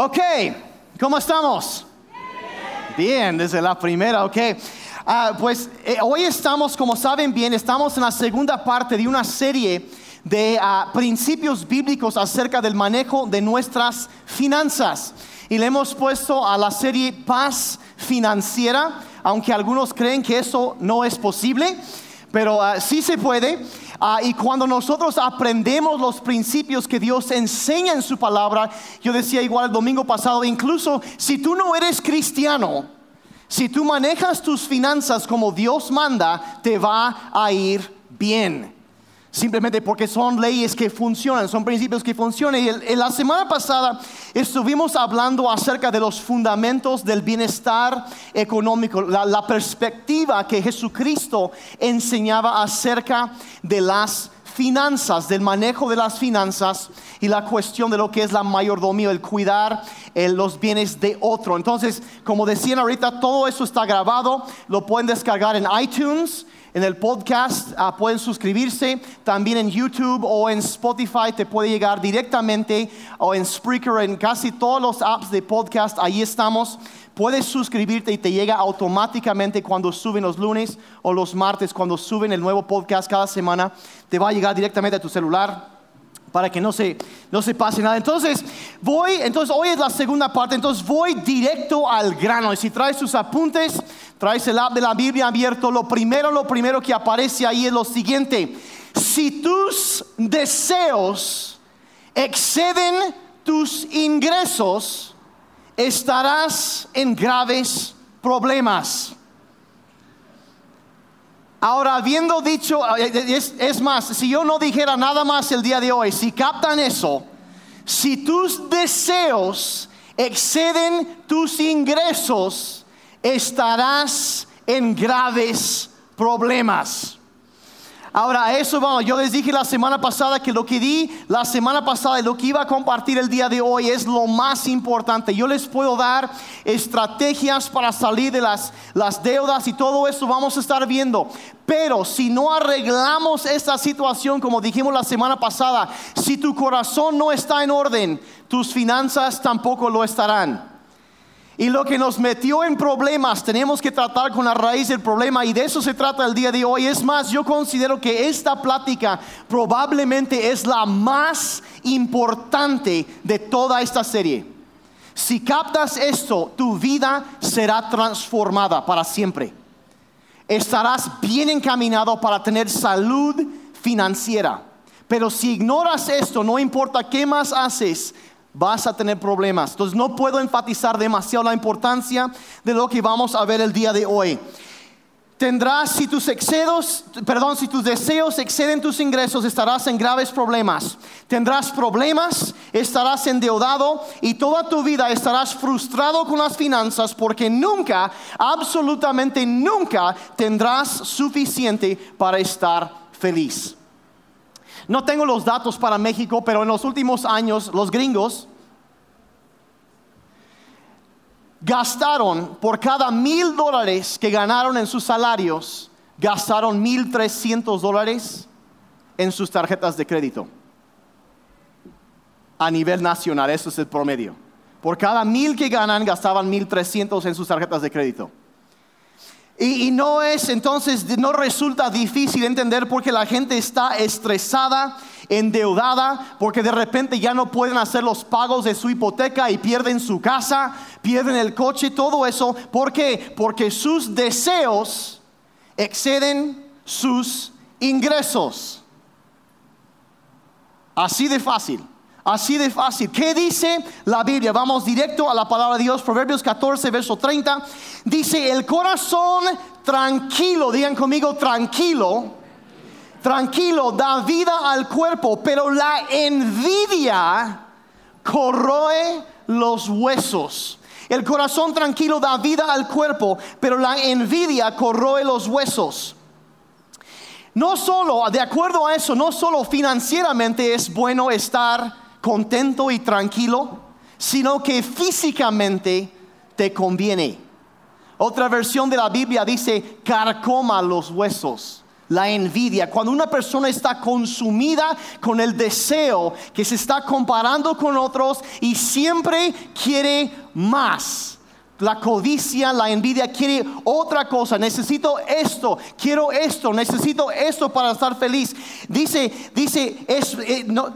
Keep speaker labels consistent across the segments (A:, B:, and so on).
A: Ok, ¿cómo estamos? Bien, desde la primera, ok. Ah, pues eh, hoy estamos, como saben bien, estamos en la segunda parte de una serie de ah, principios bíblicos acerca del manejo de nuestras finanzas. Y le hemos puesto a la serie Paz Financiera, aunque algunos creen que eso no es posible, pero ah, sí se puede. Ah, y cuando nosotros aprendemos los principios que Dios enseña en su palabra, yo decía igual el domingo pasado, incluso si tú no eres cristiano, si tú manejas tus finanzas como Dios manda, te va a ir bien. Simplemente porque son leyes que funcionan, son principios que funcionan. Y en la semana pasada estuvimos hablando acerca de los fundamentos del bienestar económico, la, perspectiva que Jesucristo enseñaba acerca de las finanzas, del manejo de las finanzas y la cuestión de lo que es la mayordomía, el cuidar los bienes de otro. Entonces, como decían ahorita, todo eso está grabado, lo pueden descargar en iTunes en el podcast ah, pueden suscribirse, también en YouTube o en Spotify te puede llegar directamente o en Spreaker, en casi todos los apps de podcast, ahí estamos. Puedes suscribirte y te llega automáticamente cuando suben los lunes o los martes, cuando suben el nuevo podcast cada semana, te va a llegar directamente a tu celular para que no se, no se pase nada. Entonces, voy, entonces hoy es la segunda parte, entonces voy directo al grano. Y si traes tus apuntes, traes el app de la Biblia abierto, lo primero, lo primero que aparece ahí es lo siguiente. Si tus deseos exceden tus ingresos, estarás en graves problemas. Ahora, habiendo dicho, es, más, si yo no dijera nada más el día de hoy, si captan eso, si tus deseos exceden tus ingresos, estarás en graves problemas. Ahora, eso vamos. Yo les dije la semana pasada que lo que di la semana pasada y lo que iba a compartir el día de hoy es lo más importante. Yo les puedo dar estrategias para salir de las, las deudas y todo eso vamos a estar viendo. Pero si no arreglamos esta situación, como dijimos la semana pasada, si tu corazón no está en orden, tus finanzas tampoco lo estarán. Y lo que nos metió en problemas, tenemos que tratar con la raíz del problema y de eso se trata el día de hoy. Es más, yo considero que esta plática probablemente es la más importante de toda esta serie. Si captas esto, tu vida será transformada para siempre. Estarás bien encaminado para tener salud financiera. Pero si ignoras esto, no importa qué más haces, vas a tener problemas. Entonces no puedo enfatizar demasiado la importancia de lo que vamos a ver el día de hoy. Tendrás, si tus excedos, perdón, si tus deseos exceden tus ingresos, estarás en graves problemas. Tendrás problemas, estarás endeudado y toda tu vida estarás frustrado con las finanzas porque nunca, absolutamente nunca tendrás suficiente para estar feliz. No tengo los datos para México, pero en los últimos años los gringos gastaron por cada mil dólares que ganaron en sus salarios, gastaron mil trescientos dólares en sus tarjetas de crédito. A nivel nacional, eso es el promedio. Por cada mil que ganan, gastaban mil trescientos en sus tarjetas de crédito. Y, no es entonces, no resulta difícil entender porque la gente está estresada, endeudada, porque de repente ya no pueden hacer los pagos de su hipoteca y pierden su casa, pierden el coche, todo eso. ¿Por qué? Porque sus deseos exceden sus ingresos. Así de fácil. Así de fácil. ¿Qué dice la Biblia? Vamos directo a la palabra de Dios. Proverbios 14, verso 30. Dice, el corazón tranquilo, digan conmigo, tranquilo. Tranquilo, da vida al cuerpo, pero la envidia corroe los huesos. El corazón tranquilo da vida al cuerpo, pero la envidia corroe los huesos. No solo, de acuerdo a eso, no solo financieramente es bueno estar contento y tranquilo, sino que físicamente te conviene. Otra versión de la Biblia dice, carcoma los huesos. la envidia, cuando una persona está consumida con el deseo, que se está comparando con otros y siempre quiere más. La codicia, la envidia quiere otra cosa. Necesito esto, quiero esto, necesito esto para estar feliz. Dice, dice, es, eh, no,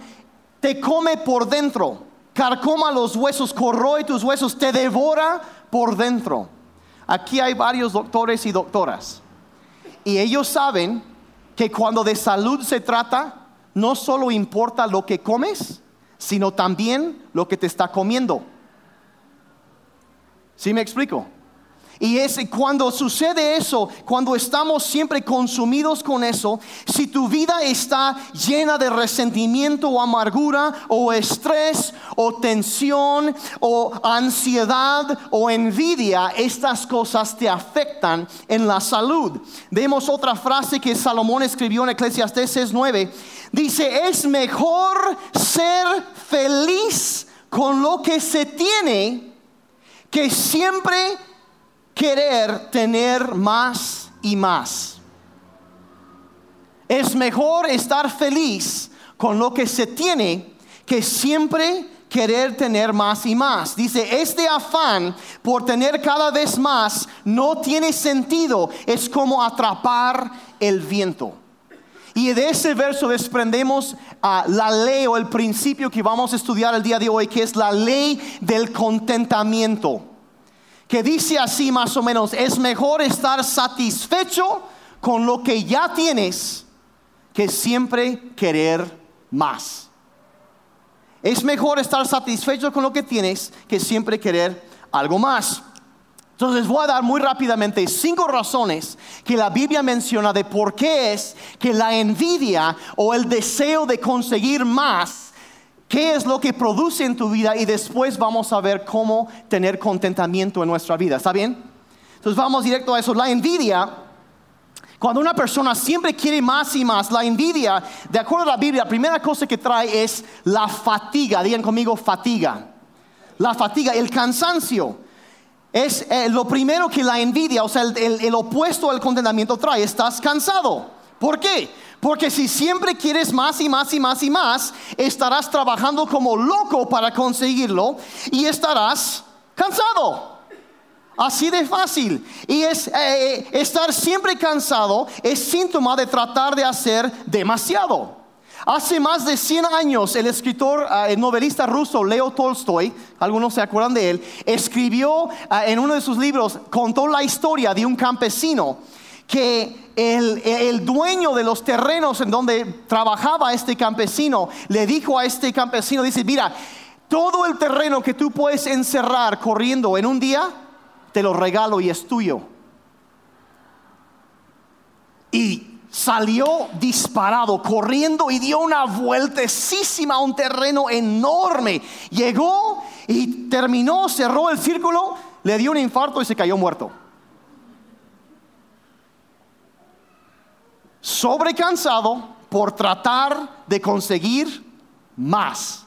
A: te come por dentro, carcoma los huesos, corroe tus huesos, te devora por dentro. Aquí hay varios doctores y doctoras. Y ellos saben que cuando de salud se trata, no solo importa lo que comes, sino también lo que te está comiendo. ¿Sí me explico? Y es cuando sucede eso, cuando estamos siempre consumidos con eso, si tu vida está llena de resentimiento o amargura o estrés o tensión o ansiedad o envidia, estas cosas te afectan en la salud. Vemos otra frase que Salomón escribió en Eclesiastes 6:9. Dice, es mejor ser feliz con lo que se tiene que siempre querer tener más y más. Es mejor estar feliz con lo que se tiene que siempre querer tener más y más. Dice, este afán por tener cada vez más no tiene sentido, es como atrapar el viento. Y de ese verso desprendemos a la ley o el principio que vamos a estudiar el día de hoy, que es la ley del contentamiento. Que dice así más o menos, es mejor estar satisfecho con lo que ya tienes que siempre querer más. Es mejor estar satisfecho con lo que tienes que siempre querer algo más. Entonces voy a dar muy rápidamente cinco razones que la Biblia menciona de por qué es que la envidia o el deseo de conseguir más, qué es lo que produce en tu vida y después vamos a ver cómo tener contentamiento en nuestra vida. ¿Está bien? Entonces vamos directo a eso. La envidia, cuando una persona siempre quiere más y más, la envidia, de acuerdo a la Biblia, la primera cosa que trae es la fatiga. Digan conmigo fatiga. La fatiga, el cansancio es eh, lo primero que la envidia, o sea, el, opuesto al contentamiento trae. Estás cansado. ¿Por qué? Porque si siempre quieres más y más y más y más, estarás trabajando como loco para conseguirlo y estarás cansado. Así de fácil. Y es eh, eh, estar siempre cansado es síntoma de tratar de hacer demasiado. Hace más de 100 años el escritor, ah, el novelista ruso Leo Tolstoy, algunos se acuerdan de él, escribió ah, en uno de sus libros, contó la historia de un campesino que el, dueño de los terrenos en donde trabajaba este campesino le dijo a este campesino, dice, mira, todo el terreno que tú puedes encerrar corriendo en un día, te lo regalo y es tuyo. Y salió disparado, corriendo y dio una vueltecísima a un terreno enorme. Llegó y terminó, cerró el círculo, le dio un infarto y se cayó muerto. Sobrecansado por tratar de conseguir más.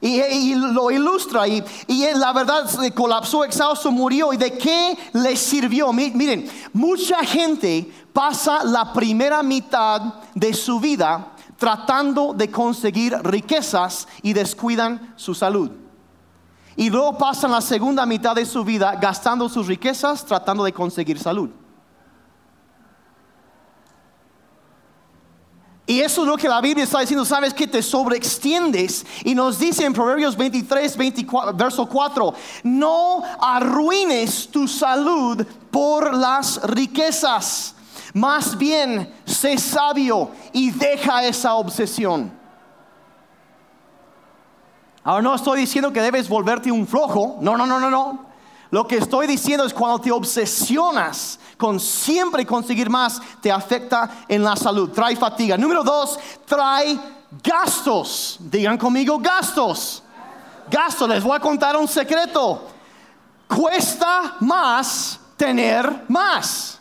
A: Y, lo ilustra y, y, la verdad colapsó, exhausto, murió. ¿Y de qué le sirvió? Miren, mucha gente pasa la primera mitad de su vida tratando de conseguir riquezas y descuidan su salud. Y luego pasan la segunda mitad de su vida gastando sus riquezas tratando de conseguir salud. Y eso es lo que la Biblia está diciendo, sabes que te sobreextiendes. Y nos dice en Proverbios 23, 24, verso 4, no arruines tu salud por las riquezas. Más bien, sé sabio y deja esa obsesión. Ahora no estoy diciendo que debes volverte un flojo. No, no, no, no, no. Lo que estoy diciendo es cuando te obsesionas con siempre conseguir más, te afecta en la salud, trae fatiga. Número dos, trae gastos. Digan conmigo gastos. Gastos, les voy a contar un secreto. Cuesta más tener más.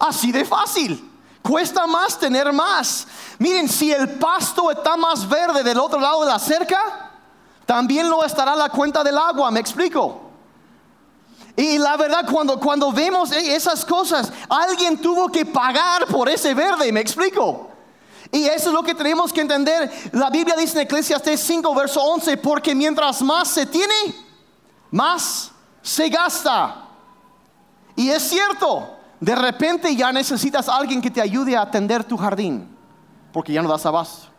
A: Así de fácil. Cuesta más tener más. Miren, si el pasto está más verde del otro lado de la cerca, también lo estará la cuenta del agua, me explico. Y la verdad, cuando, cuando vemos e, esas cosas, alguien tuvo que pagar por ese verde, ¿me explico? Y eso es lo que tenemos que entender. La Biblia dice en Eclesiastes 5, verso 11, porque mientras más se tiene, más se gasta. Y es cierto, de repente ya necesitas a alguien que te ayude a atender tu jardín, porque ya no das abasto.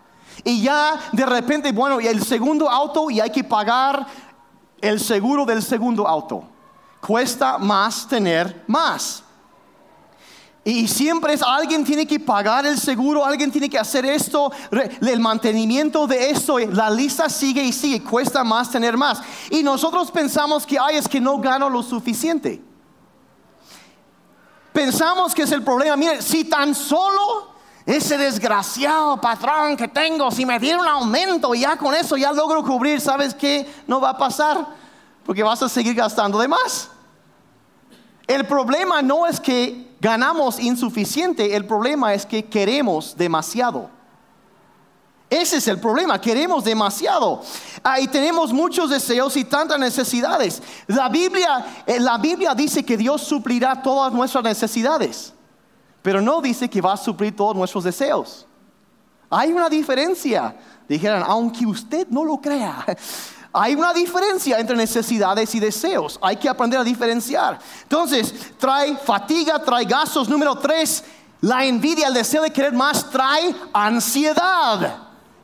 A: Y ya de repente, bueno, el segundo auto y hay que pagar el seguro del segundo auto. Cuesta más tener más. Y siempre es alguien tiene que pagar el seguro, alguien tiene que hacer esto, el mantenimiento de esto, la lista sigue y sigue, cuesta más tener más. Y nosotros pensamos que, ay, es que no gano lo suficiente. Pensamos que es el problema. Mire, si tan solo ese desgraciado patrón que tengo, si me diera un aumento, ya con eso ya logro cubrir, ¿sabes qué? No va a pasar, porque vas a seguir gastando de más. El problema no es que ganamos insuficiente, el problema es que queremos demasiado. Ese es el problema, queremos demasiado. Ahí tenemos muchos deseos y tantas necesidades. La Biblia, eh, la Biblia dice que Dios suplirá todas nuestras necesidades, pero no dice que va a suplir todos nuestros deseos. Hay una diferencia. Dijeran, aunque usted no lo crea, hay una diferencia entre necesidades y deseos. Hay que aprender a diferenciar. Entonces, trae fatiga, trae gastos. Número tres, la envidia, el deseo de querer más, trae ansiedad.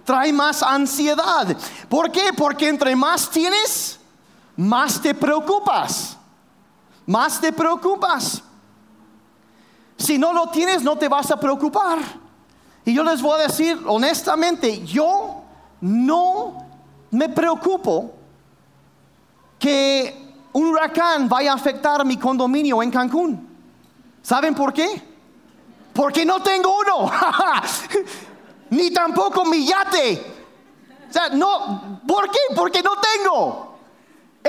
A: Trae más ansiedad. ¿Por qué? Porque entre más tienes, más te preocupas. Más te preocupas. Si no lo tienes, no te vas a preocupar. Y yo les voy a decir honestamente, yo no me preocupo que un huracán vaya a afectar mi condominio en Cancún. ¿Saben por qué? Porque no tengo uno, ni tampoco mi yate. O sea, no, ¿por qué? Porque no tengo.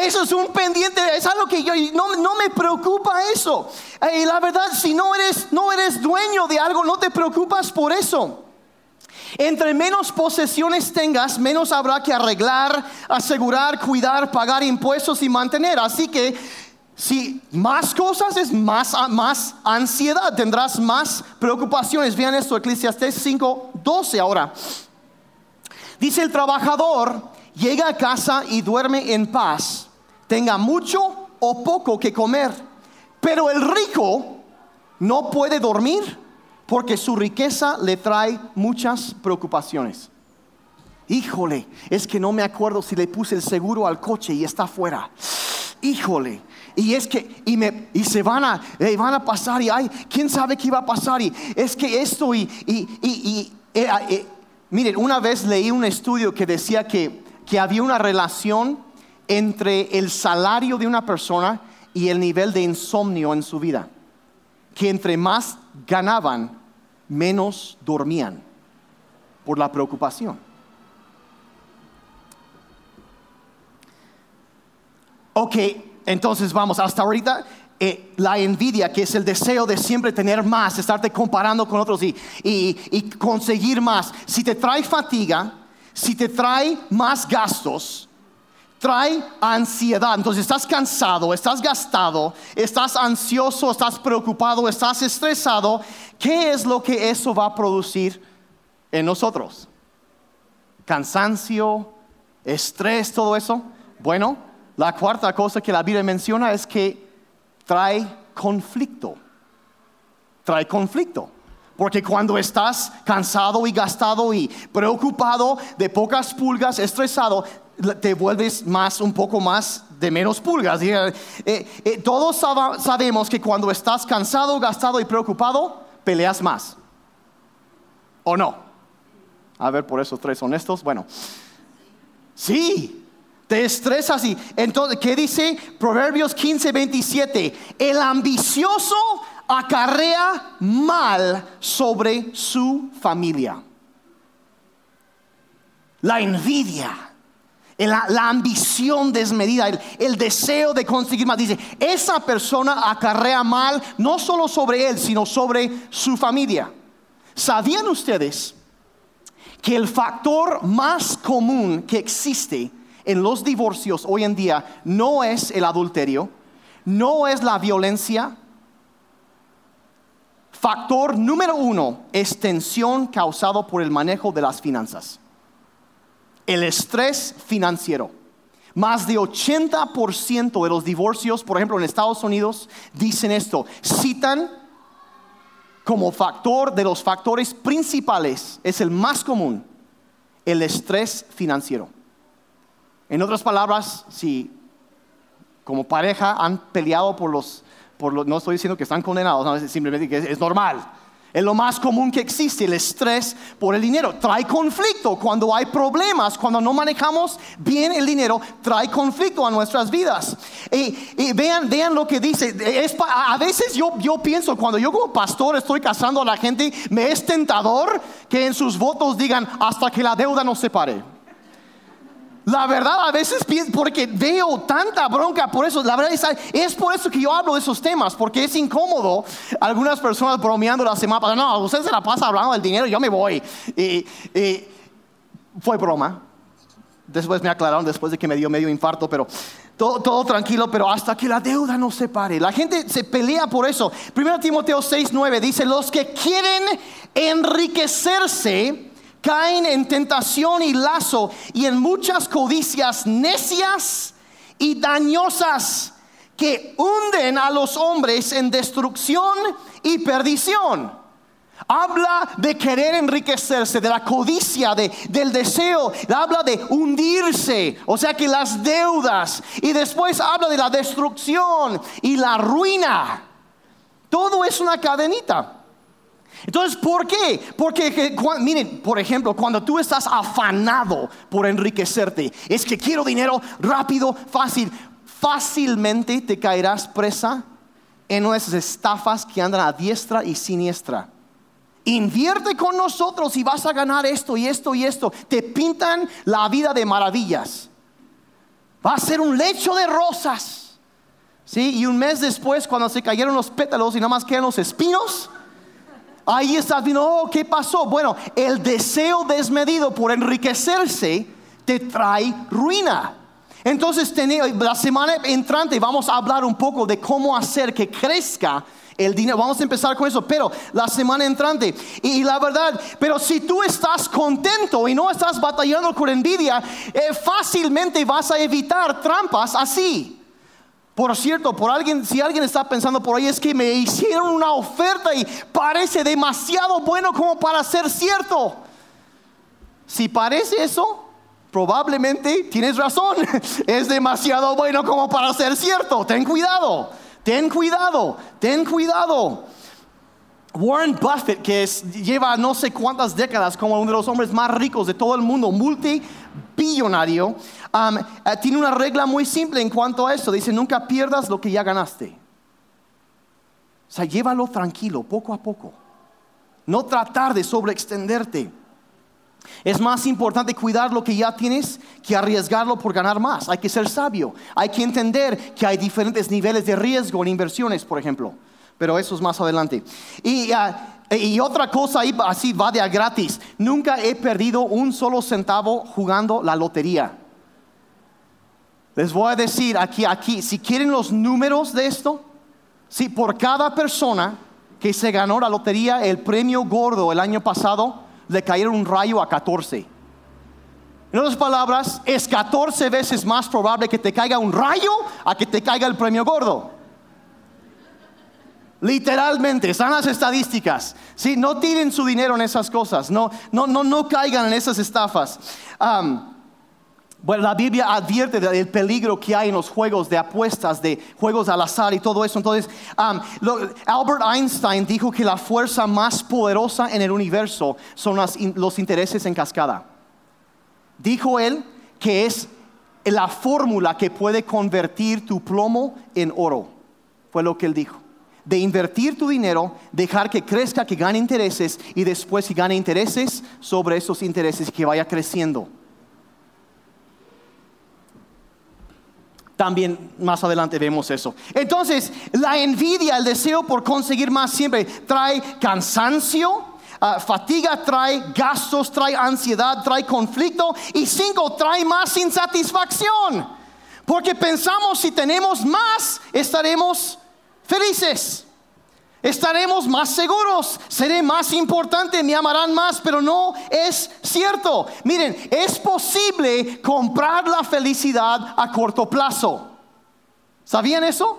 A: Eso es un pendiente, es algo que yo no, no me preocupa eso. Y la verdad, si no eres, no eres dueño de algo, no te preocupas por eso. Entre menos posesiones tengas, menos habrá que arreglar, asegurar, cuidar, pagar impuestos y mantener. Así que si más cosas es más, más ansiedad, tendrás más preocupaciones. Vean esto, Eclesiastes 5, 12 ahora. Dice el trabajador, llega a casa y duerme en paz, tenga mucho o poco que comer, pero el rico no puede dormir porque su riqueza le trae muchas preocupaciones. Híjole, es que no me acuerdo si le puse el seguro al coche y está fuera. Híjole, y es que, y, me, y se van a, eh, van a pasar, y ay, quién sabe qué va a pasar, y es que esto, y, y, y eh, eh, miren, una vez leí un estudio que decía que, que había una relación entre el salario de una persona y el nivel de insomnio en su vida. Que entre más ganaban, menos dormían por la preocupación. Ok, entonces vamos, hasta ahorita eh, la envidia, que es el deseo de siempre tener más, estarte comparando con otros y, y conseguir más. Si te trae fatiga, si te trae más gastos, trae ansiedad. Entonces estás cansado, estás gastado, estás ansioso, estás preocupado, estás estresado. ¿Qué es lo que eso va a producir en nosotros? Cansancio, estrés, todo eso. Bueno, la cuarta cosa que la Biblia menciona es que trae conflicto. Trae conflicto. Porque cuando estás cansado y gastado y preocupado, de pocas pulgas, estresado, te vuelves más, un poco más de menos pulgas. Eh, eh, todos sabemos que cuando estás cansado, gastado y preocupado, peleas más. ¿O no? A ver, por esos tres honestos. Bueno, sí, te estresas y entonces, ¿qué dice Proverbios 15, 27? El ambicioso acarrea mal sobre su familia. La envidia la, ambición desmedida, el, deseo de conseguir más. Dice, esa persona acarrea mal no solo sobre él, sino sobre su familia. ¿Sabían ustedes que el factor más común que existe en los divorcios hoy en día no es el adulterio, no es la violencia. Factor número uno es tensión causado por el manejo de las finanzas. El estrés financiero. Más de 80% de los divorcios, por ejemplo, en Estados Unidos, dicen esto. Citan como factor de los factores principales, es el más común, el estrés financiero. En otras palabras, si como pareja han peleado por los, no estoy diciendo que están condenados, simplemente que es normal es lo más común que existe, el estrés por el dinero. Trae conflicto cuando hay problemas, cuando no manejamos bien el dinero, trae conflicto a nuestras vidas. Y, vean, vean lo que dice. a veces yo, yo pienso, cuando yo como pastor estoy casando a la gente, me es tentador que en sus votos digan hasta que la deuda nos separe. La verdad, a veces porque veo tanta bronca por eso. La verdad es, por eso que yo hablo de esos temas, porque es incómodo. Algunas personas bromeando la semana pasada, no, usted se la pasa hablando del dinero, yo me voy. Y, fue broma. Después me aclararon, después de que me dio medio infarto, pero todo, todo, tranquilo, pero hasta que la deuda no se pare. La gente se pelea por eso. Primero Timoteo 6, 9 dice, los que quieren enriquecerse caen en tentación y lazo y en muchas codicias necias y dañosas que hunden a los hombres en destrucción y perdición. Habla de querer enriquecerse, de la codicia, de, del deseo. Habla de hundirse, o sea que las deudas. Y después habla de la destrucción y la ruina. Todo es una cadenita. Entonces, ¿por qué? Porque, miren, por ejemplo, cuando tú estás afanado por enriquecerte, es que quiero dinero rápido, fácil, fácilmente te caerás presa en esas estafas que andan a diestra y siniestra. Invierte con nosotros y vas a ganar esto y esto y esto. Te pintan la vida de maravillas. Va a ser un lecho de rosas. ¿Sí? Y un mes después, cuando se cayeron los pétalos y nada más quedan los espinos, Ahí estás viendo, oh, ¿qué pasó? Bueno, el deseo desmedido por enriquecerse te trae ruina. Entonces, la semana entrante vamos a hablar un poco de cómo hacer que crezca el dinero. Vamos a empezar con eso, pero la semana entrante. Y, la verdad, pero si tú estás contento y no estás batallando con envidia, eh, fácilmente vas a evitar trampas así. Por cierto, por alguien, si alguien está pensando por ahí, es que me hicieron una oferta y parece demasiado bueno como para ser cierto. Si parece eso, probablemente tienes razón. Es demasiado bueno como para ser cierto. Ten cuidado, ten cuidado, ten cuidado. Warren Buffett, que lleva no sé cuántas décadas como uno de los hombres más ricos de todo el mundo, multibillonario, um, eh, tiene una regla muy simple en cuanto a eso. Dice, nunca pierdas lo que ya ganaste. O sea, llévalo tranquilo, poco a poco. No tratar de sobreextenderte. Es más importante cuidar lo que ya tienes que arriesgarlo por ganar más. Hay que ser sabio. Hay que entender que hay diferentes niveles de riesgo en inversiones, por ejemplo pero eso es más adelante. Y, ah, y otra cosa ahí, así va de gratis. Nunca he perdido un solo centavo jugando la lotería. Les voy a decir aquí, aquí, si quieren los números de esto, si por cada persona que se ganó la lotería, el premio gordo el año pasado, le cayeron un rayo a 14. En otras palabras, es 14 veces más probable que te caiga un rayo a que te caiga el premio gordo. Literalmente, están las estadísticas. ¿sí? No tiren su dinero en esas cosas, no, no, no, no caigan en esas estafas. bueno, la Biblia advierte del peligro que hay en los juegos de apuestas, de juegos al azar y todo eso. Entonces, Albert Einstein dijo que la fuerza más poderosa en el universo son los intereses en cascada. Dijo él que es la fórmula que puede convertir tu plomo en oro. Fue lo que él dijo de invertir tu dinero, dejar que crezca, que gane intereses y después si gane intereses sobre esos intereses que vaya creciendo. También más adelante vemos eso. Entonces, la envidia, el deseo por conseguir más siempre trae cansancio, ah, fatiga, trae gastos, trae ansiedad, trae conflicto y cinco, trae más insatisfacción. Porque pensamos si tenemos más, estaremos felices. Estaremos más seguros, seré más importante, me amarán más, pero no es cierto. Miren, es posible comprar la felicidad a corto plazo. ¿Sabían eso?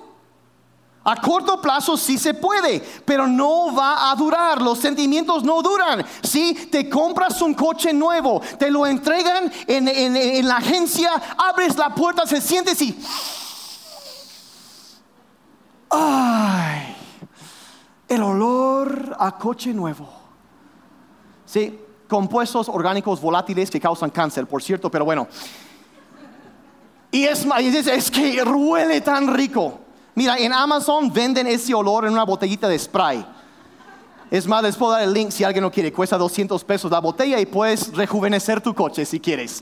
A: A corto plazo sí se puede, pero no va a durar. Los sentimientos no duran. Si te compras un coche nuevo, te lo entregan en, la agencia, abres la puerta, se sientes y... ¡Ay! El olor a coche nuevo. Sí, compuestos orgánicos volátiles que causan cáncer, por cierto, pero bueno. Y es, es que huele tan rico. Mira, en Amazon venden ese olor en una botellita de spray. Es más, les puedo dar el link si alguien no quiere. Cuesta 200 pesos la botella y puedes rejuvenecer tu coche si quieres.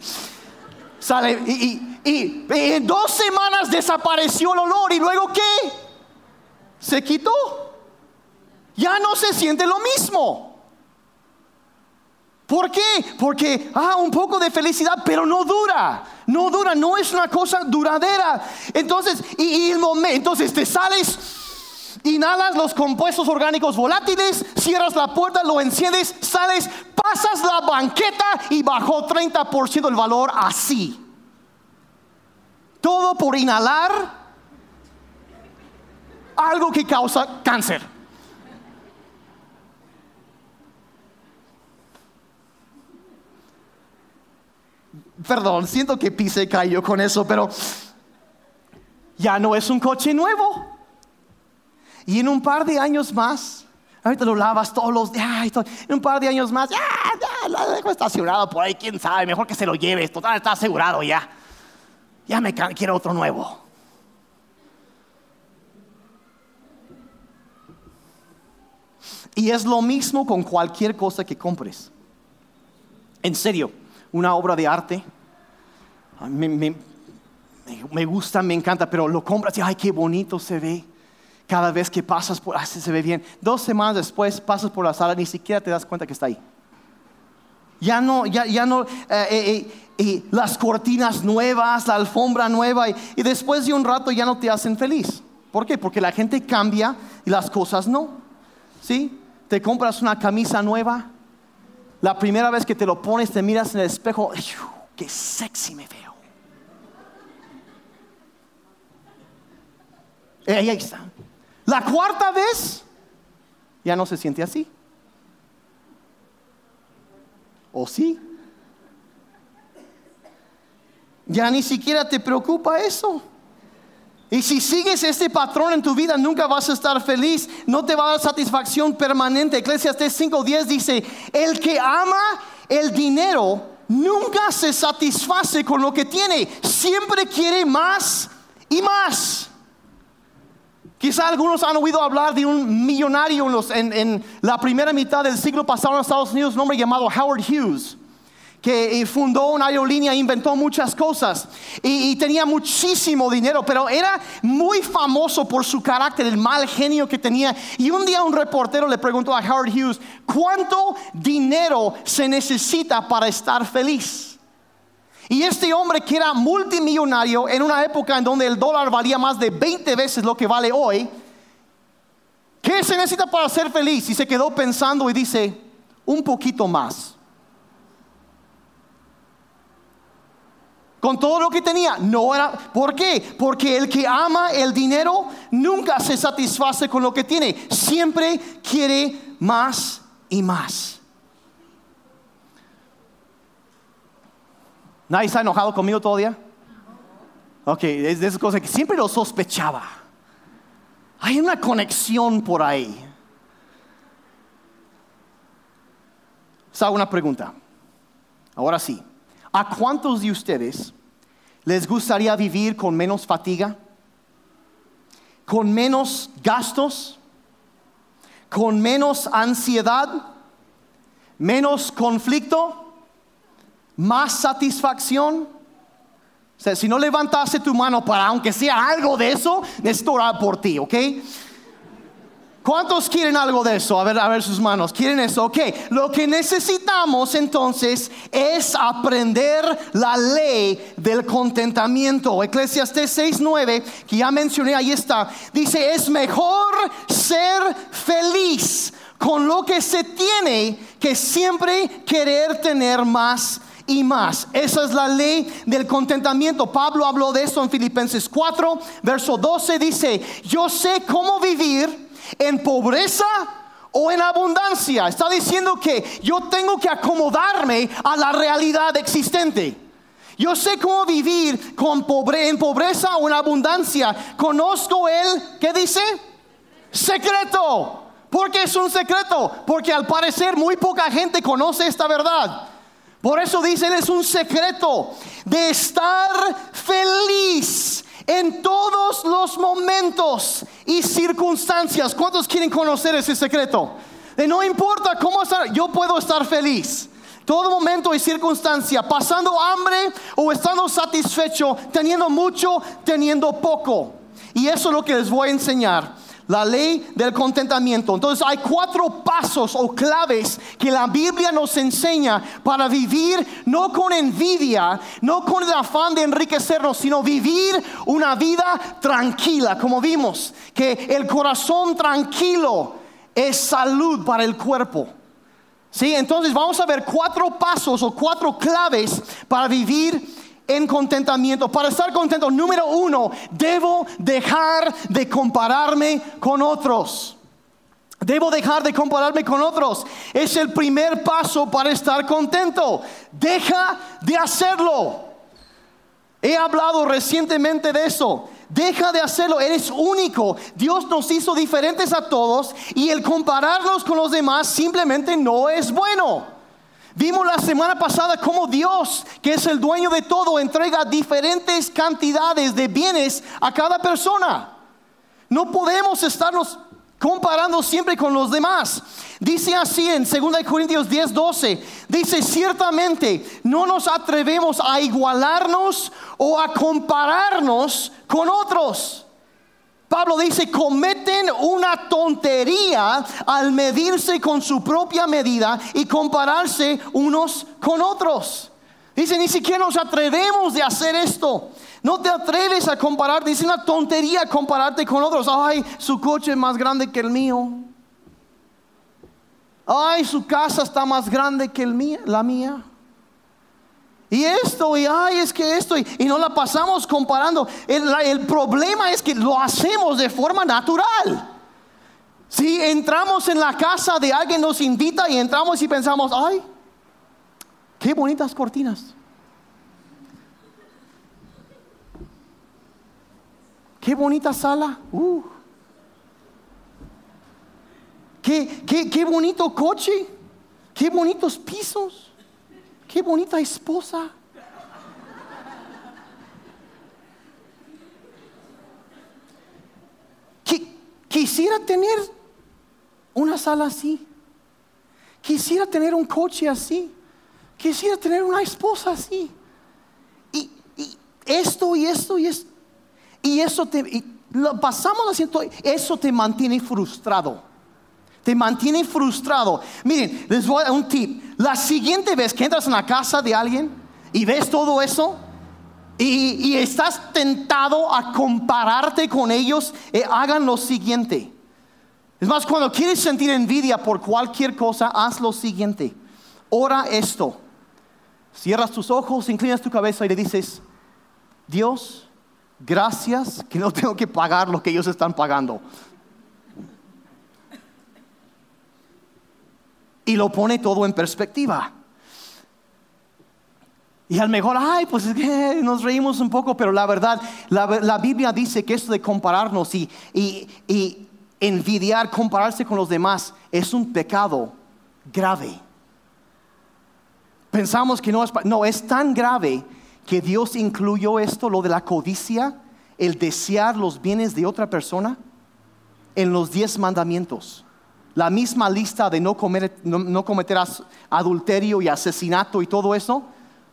A: Sale y, y, en dos semanas desapareció el olor y luego ¿qué? Se quitó. Ya no se siente lo mismo. ¿Por qué? Porque, ah, un poco de felicidad, pero no dura. No dura, no es una cosa duradera. Entonces, y, el momento, entonces te sales, inhalas los compuestos orgánicos volátiles, cierras la puerta, lo enciendes, sales, pasas la banqueta y bajó 30% el valor así. Todo por inhalar algo que causa cáncer. Perdón, siento que pise cayó con eso, pero ya no es un coche nuevo. Y en un par de años más, ahorita lo lavas todos los días, en un par de años más, ya, ya, lo dejo estacionado por ahí, quién sabe, mejor que se lo lleves, total, está asegurado ya. Ya me quiero otro nuevo. Y es lo mismo con cualquier cosa que compres. En serio una obra de arte. Me, gusta, me encanta, pero lo compras y ay, qué bonito se ve. Cada vez que pasas por, ah, se ve bien. Dos semanas después pasas por la sala, ni siquiera te das cuenta que está ahí. Ya no, ya, ya no, eh, eh, eh, las cortinas nuevas, la alfombra nueva, y, y después de un rato ya no te hacen feliz. ¿Por qué? Porque la gente cambia y las cosas no. ¿Sí? Te compras una camisa nueva, la primera vez que te lo pones, te miras en el espejo, qué sexy me veo. Eh, ahí está. La cuarta vez, ya no se siente así. ¿O sí? Ya ni siquiera te preocupa eso. Y si sigues este patrón en tu vida, nunca vas a estar feliz, no te va a dar satisfacción permanente. Eclesiastes 5:10 dice, el que ama el dinero nunca se satisface con lo que tiene, siempre quiere más y más. Quizá algunos han oído hablar de un millonario en, en la primera mitad del siglo pasado en Estados Unidos, un hombre llamado Howard Hughes que fundó una aerolínea, inventó muchas cosas y, tenía muchísimo dinero, pero era muy famoso por su carácter, el mal genio que tenía. Y un día un reportero le preguntó a Howard Hughes, ¿cuánto dinero se necesita para estar feliz? Y este hombre que era multimillonario en una época en donde el dólar valía más de 20 veces lo que vale hoy, ¿qué se necesita para ser feliz? Y se quedó pensando y dice, un poquito más. Con todo lo que tenía. No era, ¿por qué? Porque el que ama el dinero nunca se satisface con lo que tiene, siempre quiere más y más. ¿Nadie está enojado conmigo todavía? Ok, es de esas cosas que siempre lo sospechaba. Hay una conexión por ahí. Os una pregunta. Ahora sí. ¿A cuántos de ustedes les gustaría vivir con menos fatiga? ¿Con menos gastos? ¿Con menos ansiedad? ¿Menos conflicto? ¿Más satisfacción? O sea, si no levantaste tu mano para aunque sea algo de eso, necesito orar por ti, ¿ok? ¿Cuántos quieren algo de eso? A ver, a ver sus manos. ¿Quieren eso? Ok. Lo que necesitamos entonces es aprender la ley del contentamiento. Eclesiastes 6:9, que ya mencioné, ahí está. Dice, es mejor ser feliz con lo que se tiene que siempre querer tener más y más. Esa es la ley del contentamiento. Pablo habló de eso en Filipenses 4, verso 12. Dice, yo sé cómo vivir en pobreza o en abundancia. Está diciendo que yo tengo que acomodarme a la realidad existente. Yo sé cómo vivir con pobre, en pobreza o en abundancia. Conozco el, ¿qué dice? Secreto. Porque es un secreto. Porque al parecer muy poca gente conoce esta verdad. Por eso dicen es un secreto de estar feliz en todos los momentos y circunstancias. ¿Cuántos quieren conocer ese secreto? De no importa cómo estar, yo puedo estar feliz. Todo momento y circunstancia, pasando hambre o estando satisfecho, teniendo mucho, teniendo poco. Y eso es lo que les voy a enseñar la ley del contentamiento. Entonces hay cuatro pasos o claves que la Biblia nos enseña para vivir no con envidia, no con el afán de enriquecernos, sino vivir una vida tranquila, como vimos, que el corazón tranquilo es salud para el cuerpo. Sí, entonces vamos a ver cuatro pasos o cuatro claves para vivir en contentamiento. Para estar contento, número uno, debo dejar de compararme con otros. Debo dejar de compararme con otros. Es el primer paso para estar contento. Deja de hacerlo. He hablado recientemente de eso. Deja de hacerlo, eres único. Dios nos hizo diferentes a todos y el compararnos con los demás simplemente no es bueno. Vimos la semana pasada cómo Dios, que es el dueño de todo, entrega diferentes cantidades de bienes a cada persona. No podemos estarnos comparando siempre con los demás. Dice así en 2 Corintios 10, 12, dice, ciertamente no nos atrevemos a igualarnos o a compararnos con otros Pablo dice, cometen una tontería al medirse con su propia medida y compararse unos con otros. Dice, ni siquiera nos atrevemos de hacer esto. No te atreves a comparar, dice una tontería compararte con otros. Ay, su coche es más grande que el mío. Ay, su casa está más grande que el mío, la mía. Y esto, y ay, es que esto, y, no la pasamos comparando. El, problema es que lo hacemos de forma natural. Si entramos en la casa de alguien, nos invita y entramos y pensamos, ay, qué bonitas cortinas. Qué bonita sala. Uh. Qué, qué, qué bonito coche. Qué bonitos pisos qué bonita esposa. Quisiera tener una sala así. Quisiera tener un coche así. Quisiera tener una esposa así. Y, esto y esto y esto. Y eso te lo pasamos haciendo, eso te mantiene frustrado. Te mantiene frustrado. Miren, les voy a dar un tip. La siguiente vez que entras en la casa de alguien y ves todo eso y, estás tentado a compararte con ellos, eh, hagan lo siguiente. Es más, cuando quieres sentir envidia por cualquier cosa, haz lo siguiente. Ora esto. Cierras tus ojos, inclinas tu cabeza y le dices, Dios, gracias que no tengo que pagar lo que ellos están pagando. Y lo pone todo en perspectiva. Y al mejor, ay, pues es que nos reímos un poco, pero la verdad, la, Biblia dice que esto de compararnos y, y, envidiar, compararse con los demás, es un pecado grave. Pensamos que no es, no, es tan grave que Dios incluyó esto, lo de la codicia, el desear los bienes de otra persona, en los diez mandamientos la misma lista de no, comer, no, cometer adulterio y asesinato y todo eso.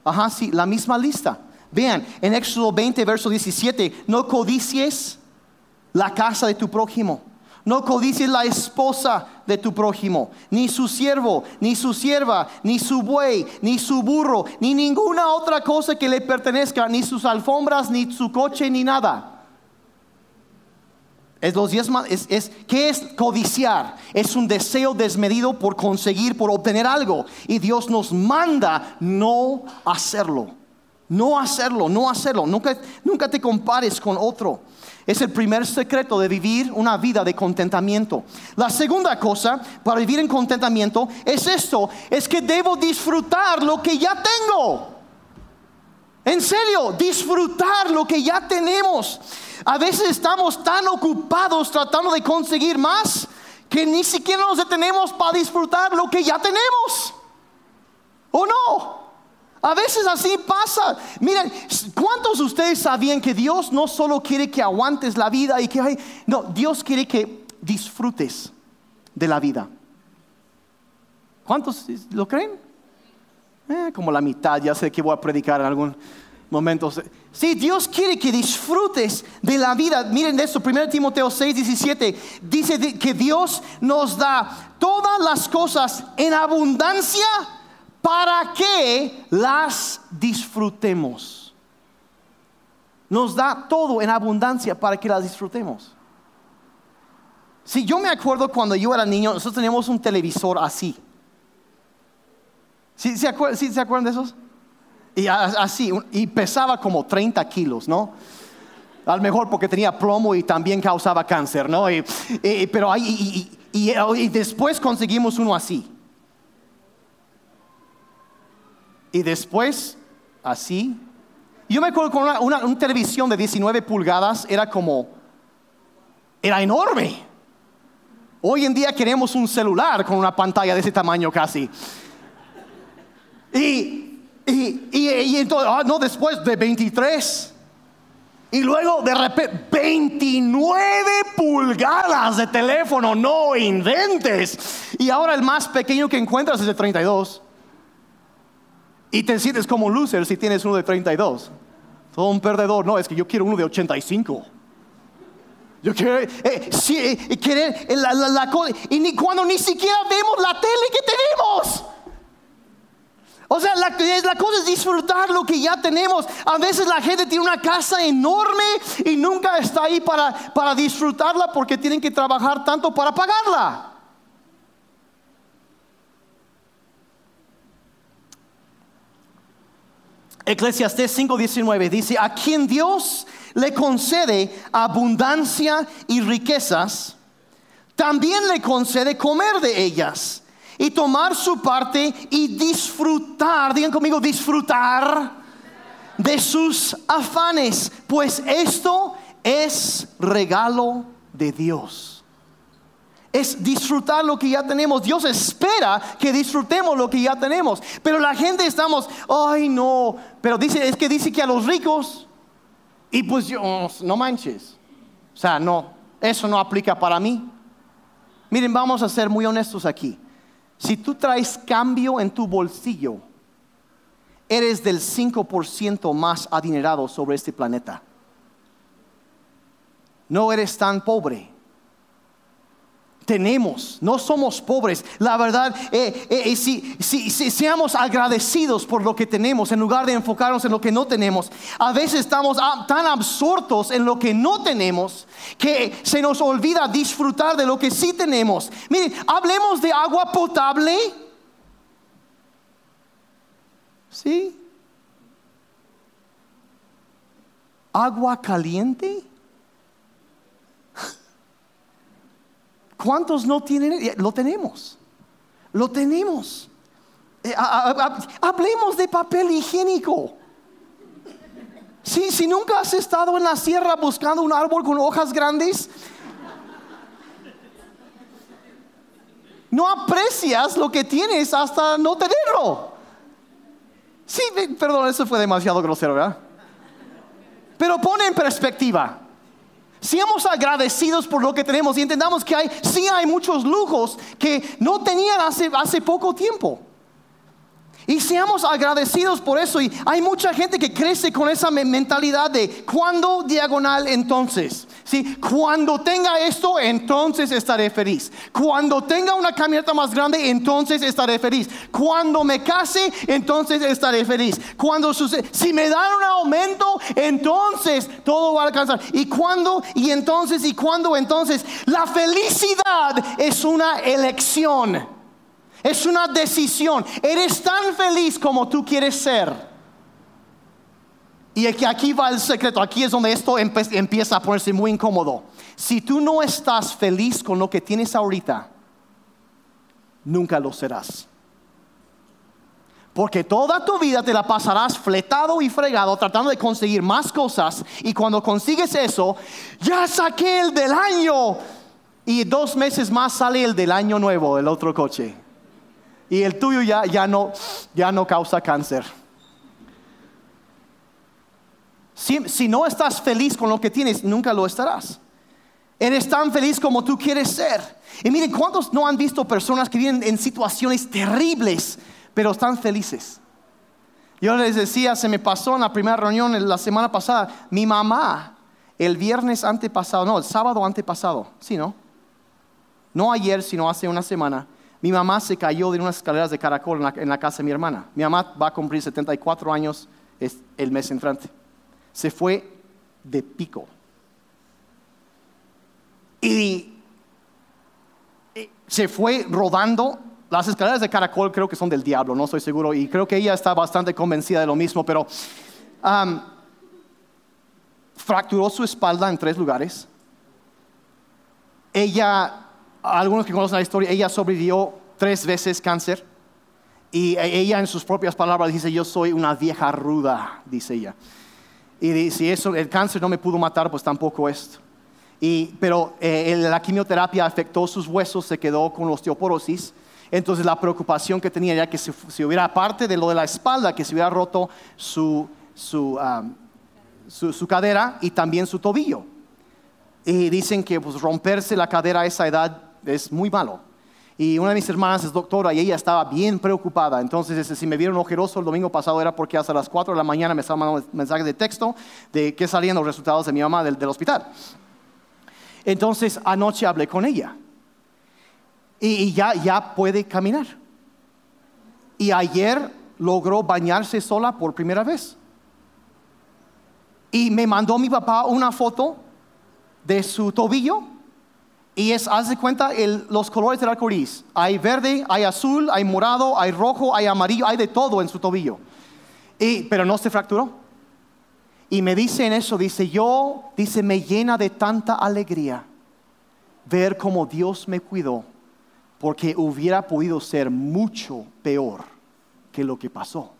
A: Ajá, sí, la misma lista. Vean, en Éxodo 20, verso 17, no codicies la casa de tu prójimo. No codicies la esposa de tu prójimo, ni su siervo, ni su sierva, ni su buey, ni su burro, ni ninguna otra cosa que le pertenezca, ni sus alfombras, ni su coche, ni nada. Es los es, es, ¿Qué es codiciar? Es un deseo desmedido por conseguir, por obtener algo. Y Dios nos manda no hacerlo. No hacerlo, no hacerlo. Nunca, nunca te compares con otro. Es el primer secreto de vivir una vida de contentamiento. La segunda cosa para vivir en contentamiento es esto, es que debo disfrutar lo que ya tengo. En serio, disfrutar lo que ya tenemos. A veces estamos tan ocupados tratando de conseguir más que ni siquiera nos detenemos para disfrutar lo que ya tenemos. ¿O no? A veces así pasa. Miren, ¿cuántos de ustedes sabían que Dios no solo quiere que aguantes la vida y que no, Dios quiere que disfrutes de la vida? ¿Cuántos lo creen? Eh, como la mitad, ya sé que voy a predicar en algún momento. Sí, Dios quiere que disfrutes de la vida. Miren esto, 1 Timoteo 6, 17, dice que Dios nos da todas las cosas en abundancia para que las disfrutemos. Nos da todo en abundancia para que las disfrutemos. Si yo me acuerdo cuando yo era niño, nosotros teníamos un televisor así. ¿Sí, se, acuerdan, de esos? Y así, y pesaba como 30 kilos, ¿no? A lo mejor porque tenía plomo y también causaba cáncer, ¿no? pero ahí, y después conseguimos uno así. Y después, así. Yo me acuerdo con una, televisión de 19 pulgadas, era como, era enorme. Hoy en día queremos un celular con una pantalla de ese tamaño casi. Y, y, entonces, ah, no, después de 23. Y luego de repente, 29 pulgadas de teléfono, no inventes. Y ahora el más pequeño que encuentras es de 32. Y te sientes como un loser si tienes uno de 32. Todo un perdedor. No, es que yo quiero uno de 85. Yo quiero, eh, sí, eh, querer la, la, y ni cuando ni siquiera vemos la tele que tenemos. O sea, la, la, cosa es disfrutar lo que ya tenemos. A veces la gente tiene una casa enorme y nunca está ahí para, para disfrutarla porque tienen que trabajar tanto para pagarla. Eclesiastés 5:19 dice, a quien Dios le concede abundancia y riquezas, también le concede comer de ellas y tomar su parte y disfrutar, digan conmigo, disfrutar de sus afanes, pues esto es regalo de Dios es disfrutar lo que ya tenemos. Dios espera que disfrutemos lo que ya tenemos. Pero la gente estamos, ay no, pero dice, es que dice que a los ricos, y pues yo, no manches. O sea, no, eso no aplica para mí. Miren, vamos a ser muy honestos aquí. Si tú traes cambio en tu bolsillo, eres del 5% más adinerado sobre este planeta. No eres tan pobre tenemos, no somos pobres. La verdad, eh, eh, eh, si, seamos agradecidos por lo que tenemos en lugar de enfocarnos en lo que no tenemos. A veces estamos tan absortos en lo que no tenemos que se nos olvida disfrutar de lo que sí tenemos. Miren, hablemos de agua potable. ¿Sí? Agua caliente. ¿Cuántos no tienen? Eh, lo tenemos. Lo tenemos. Eh, hablemos de papel higiénico. si nunca has estado en la sierra buscando un árbol con hojas grandes, no aprecias lo que tienes hasta no tenerlo. Sí, perdón, eso fue demasiado grosero, ¿verdad? Pero pone en perspectiva. Seamos agradecidos por lo que tenemos y entendamos que hay, sí hay muchos lujos que no tenían hace, hace poco tiempo. Y seamos agradecidos por eso. Y hay mucha gente que crece con esa mentalidad de cuando diagonal entonces. ¿sí? Cuando tenga esto, entonces estaré feliz. Cuando tenga una camioneta más grande, entonces estaré feliz. Cuando me case, entonces estaré feliz. Cuando sucede, si me dan un aumento, entonces todo va a alcanzar. Y cuando, y entonces, y cuando, entonces. La felicidad es una elección. Es una decisión. Eres tan feliz como tú quieres ser. Y aquí va el secreto, aquí es donde esto empieza a ponerse muy incómodo. Si tú no estás feliz con lo que tienes ahorita, nunca lo serás. Porque toda tu vida te la pasarás fletado y fregado tratando de conseguir más cosas. Y cuando consigues eso, ya saqué el del año. Y dos meses más sale el del año nuevo, el otro coche. Y el tuyo ya, ya, no, ya no causa cáncer. Si, no estás feliz con lo que tienes, nunca lo estarás. Eres tan feliz como tú quieres ser. Y miren, ¿cuántos no han visto personas que viven en situaciones terribles, pero están felices? Yo les decía, se me pasó en la primera reunión la semana pasada, mi mamá, el viernes antepasado, no, el sábado antepasado, sí, ¿no? No ayer, sino hace una semana, mi mamá se cayó de unas escaleras de caracol en la, casa de mi hermana. Mi mamá va a cumplir 74 años el mes entrante se fue de pico. Y se fue rodando. Las escaleras de caracol creo que son del diablo, no estoy seguro. Y creo que ella está bastante convencida de lo mismo, pero fracturó su espalda en tres lugares. Ella, algunos que conocen la historia, ella sobrevivió tres veces cáncer. Y ella en sus propias palabras dice, yo soy una vieja ruda, dice ella. Y si eso, el cáncer no me pudo matar, pues tampoco esto. Y, pero eh, la quimioterapia afectó sus huesos, se quedó con osteoporosis. Entonces la preocupación que tenía era que si, hubiera, aparte de lo de la espalda, que se hubiera roto su, su, su, cadera y también su tobillo. Y dicen que pues, romperse la cadera a esa edad es muy malo. Y una de mis hermanas es doctora y ella estaba bien preocupada. Entonces, si me vieron ojeroso el domingo pasado era porque hasta las 4 de la mañana me estaban mandando mensajes de texto de que salían los resultados de mi mamá del, hospital. Entonces, anoche hablé con ella. Y, ya, ya puede caminar. Y ayer logró bañarse sola por primera vez. Y me mandó mi papá una foto de su tobillo y es, haz de cuenta, los colores del arco iris. Hay verde, hay azul, hay morado, hay rojo, hay amarillo, hay de todo en su tobillo. Pero no se fracturó. Y me dice en eso, dice, yo, dice, me llena de tanta alegría ver cómo Dios me cuidó, porque hubiera podido ser mucho peor que lo que pasó.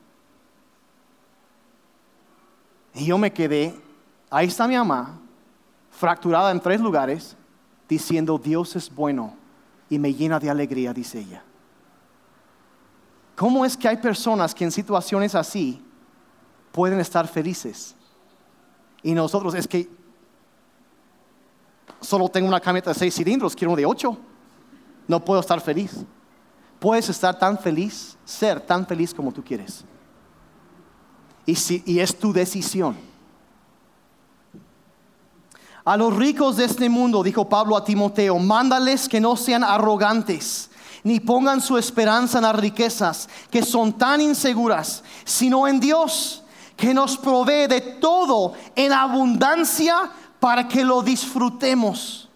A: Y yo me quedé, ahí está mi mamá, fracturada en tres lugares, diciendo, Dios es bueno y me llena de alegría, dice ella. ¿Cómo es que hay personas que en situaciones así pueden estar felices? Y nosotros es que solo tengo una camioneta de seis cilindros, quiero uno de ocho. No puedo estar feliz. Puedes estar tan feliz, ser tan feliz como tú quieres. Y, si, y es tu decisión. A los ricos de este mundo, dijo Pablo a Timoteo, mándales que no sean arrogantes, ni pongan su esperanza en las riquezas, que son tan inseguras, sino en Dios, que nos provee de todo en abundancia para que lo disfrutemos.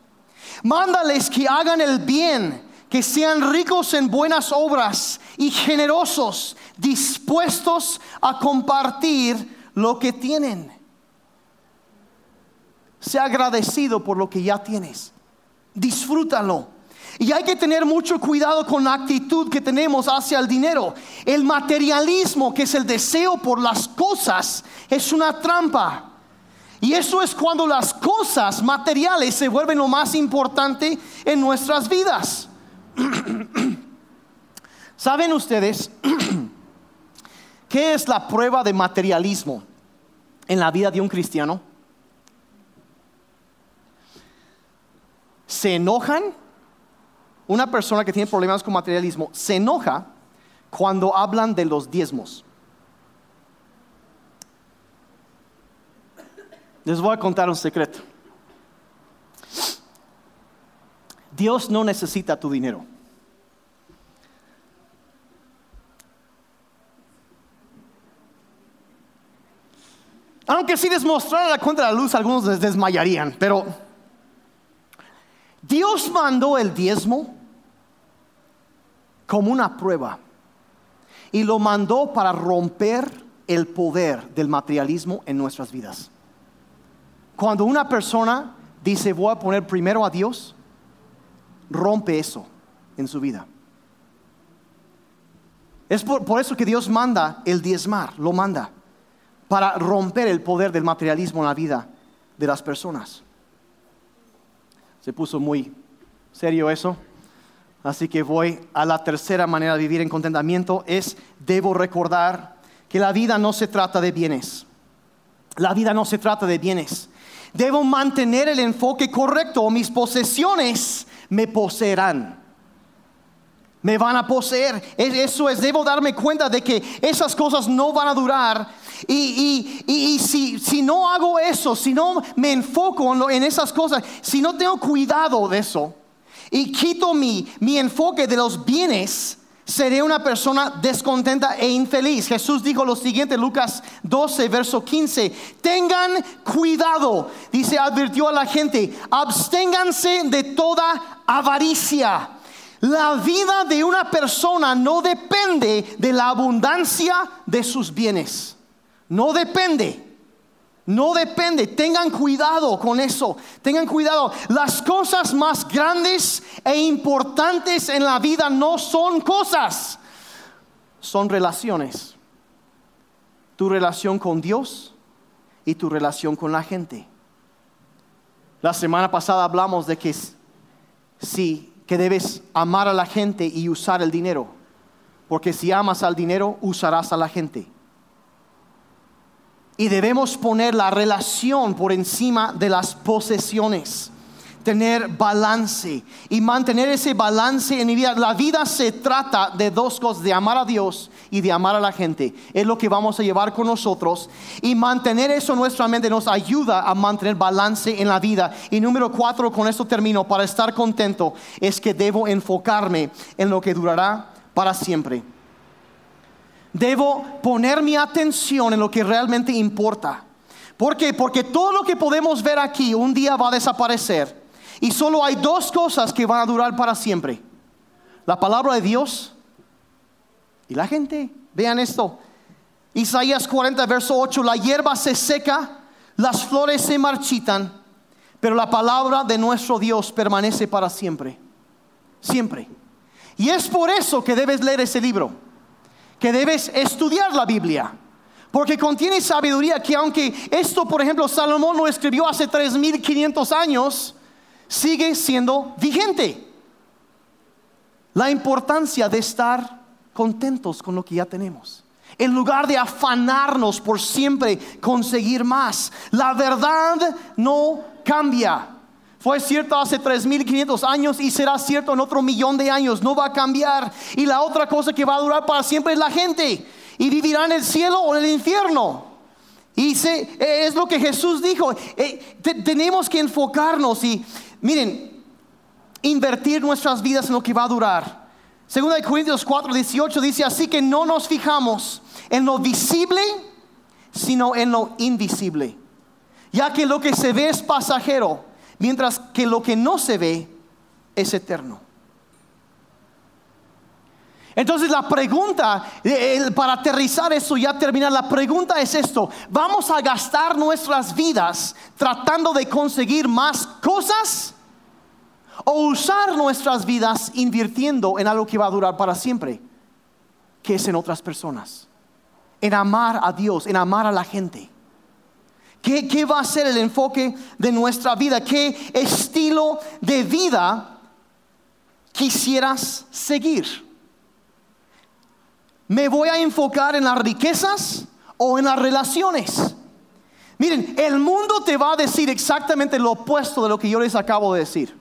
A: Mándales que hagan el bien, que sean ricos en buenas obras y generosos, dispuestos a compartir lo que tienen sea agradecido por lo que ya tienes. Disfrútalo. Y hay que tener mucho cuidado con la actitud que tenemos hacia el dinero. El materialismo, que es el deseo por las cosas, es una trampa. Y eso es cuando las cosas materiales se vuelven lo más importante en nuestras vidas. ¿Saben ustedes qué es la prueba de materialismo en la vida de un cristiano? Se enojan, una persona que tiene problemas con materialismo se enoja cuando hablan de los diezmos. Les voy a contar un secreto. Dios no necesita tu dinero. Aunque si demostrara la cuenta de la luz, algunos les desmayarían, pero Dios mandó el diezmo como una prueba y lo mandó para romper el poder del materialismo en nuestras vidas. Cuando una persona dice voy a poner primero a Dios, rompe eso en su vida. Es por, eso que Dios manda el diezmar, lo manda, para romper el poder del materialismo en la vida de las personas. Se puso muy serio eso. Así que voy a la tercera manera de vivir en contentamiento, es debo recordar que la vida no se trata de bienes. La vida no se trata de bienes. Debo mantener el enfoque correcto mis posesiones me poseerán. Me van a poseer. Eso es, debo darme cuenta de que esas cosas no van a durar. Y, si, si, no hago eso, si no me enfoco en esas cosas, si no tengo cuidado de eso, y quito mi, mi enfoque de los bienes, seré una persona descontenta e infeliz. Jesús dijo lo siguiente, Lucas 12, verso 15, tengan cuidado, dice, advirtió a la gente, absténganse de toda avaricia. La vida de una persona no depende de la abundancia de sus bienes. No depende. No depende, tengan cuidado con eso, tengan cuidado. Las cosas más grandes e importantes en la vida no son cosas, son relaciones. Tu relación con Dios y tu relación con la gente. La semana pasada hablamos de que sí, que debes amar a la gente y usar el dinero, porque si amas al dinero, usarás a la gente. Y debemos poner la relación por encima de las posesiones. Tener balance y mantener ese balance en mi vida. La vida se trata de dos cosas, de amar a Dios y de amar a la gente. Es lo que vamos a llevar con nosotros. Y mantener eso en nuestra mente nos ayuda a mantener balance en la vida. Y número cuatro, con esto termino, para estar contento, es que debo enfocarme en lo que durará para siempre. Debo poner mi atención en lo que realmente importa. ¿Por qué? Porque todo lo que podemos ver aquí un día va a desaparecer. Y solo hay dos cosas que van a durar para siempre. La palabra de Dios y la gente. Vean esto. Isaías 40, verso 8. La hierba se seca, las flores se marchitan, pero la palabra de nuestro Dios permanece para siempre. Siempre. Y es por eso que debes leer ese libro que debes estudiar la Biblia. Porque contiene sabiduría que aunque esto, por ejemplo, Salomón lo escribió hace 3.500 años, sigue siendo vigente. La importancia de estar contentos con lo que ya tenemos. En lugar de afanarnos por siempre conseguir más. La verdad no cambia. Fue cierto hace 3.500 años y será cierto en otro millón de años. No va a cambiar. Y la otra cosa que va a durar para siempre es la gente. Y vivirá en el cielo o en el infierno. Y es lo que Jesús dijo. Eh, tenemos que enfocarnos y, miren, invertir nuestras vidas en lo que va a durar. Segunda de Corintios 4, 18 dice así que no nos fijamos en lo visible, sino en lo invisible. Ya que lo que se ve es pasajero mientras que lo que no se ve es eterno. Entonces la pregunta, eh, para aterrizar eso ya terminar, la pregunta es esto, ¿vamos a gastar nuestras vidas tratando de conseguir más cosas? ¿O usar nuestras vidas invirtiendo en algo que va a durar para siempre? Que es en otras personas, en amar a Dios, en amar a la gente. ¿Qué, va a ser el enfoque de nuestra vida? ¿Qué estilo de vida quisieras seguir? ¿Me voy a enfocar en las riquezas o en las relaciones? Miren, el mundo te va a decir exactamente lo opuesto de lo que yo les acabo de decir.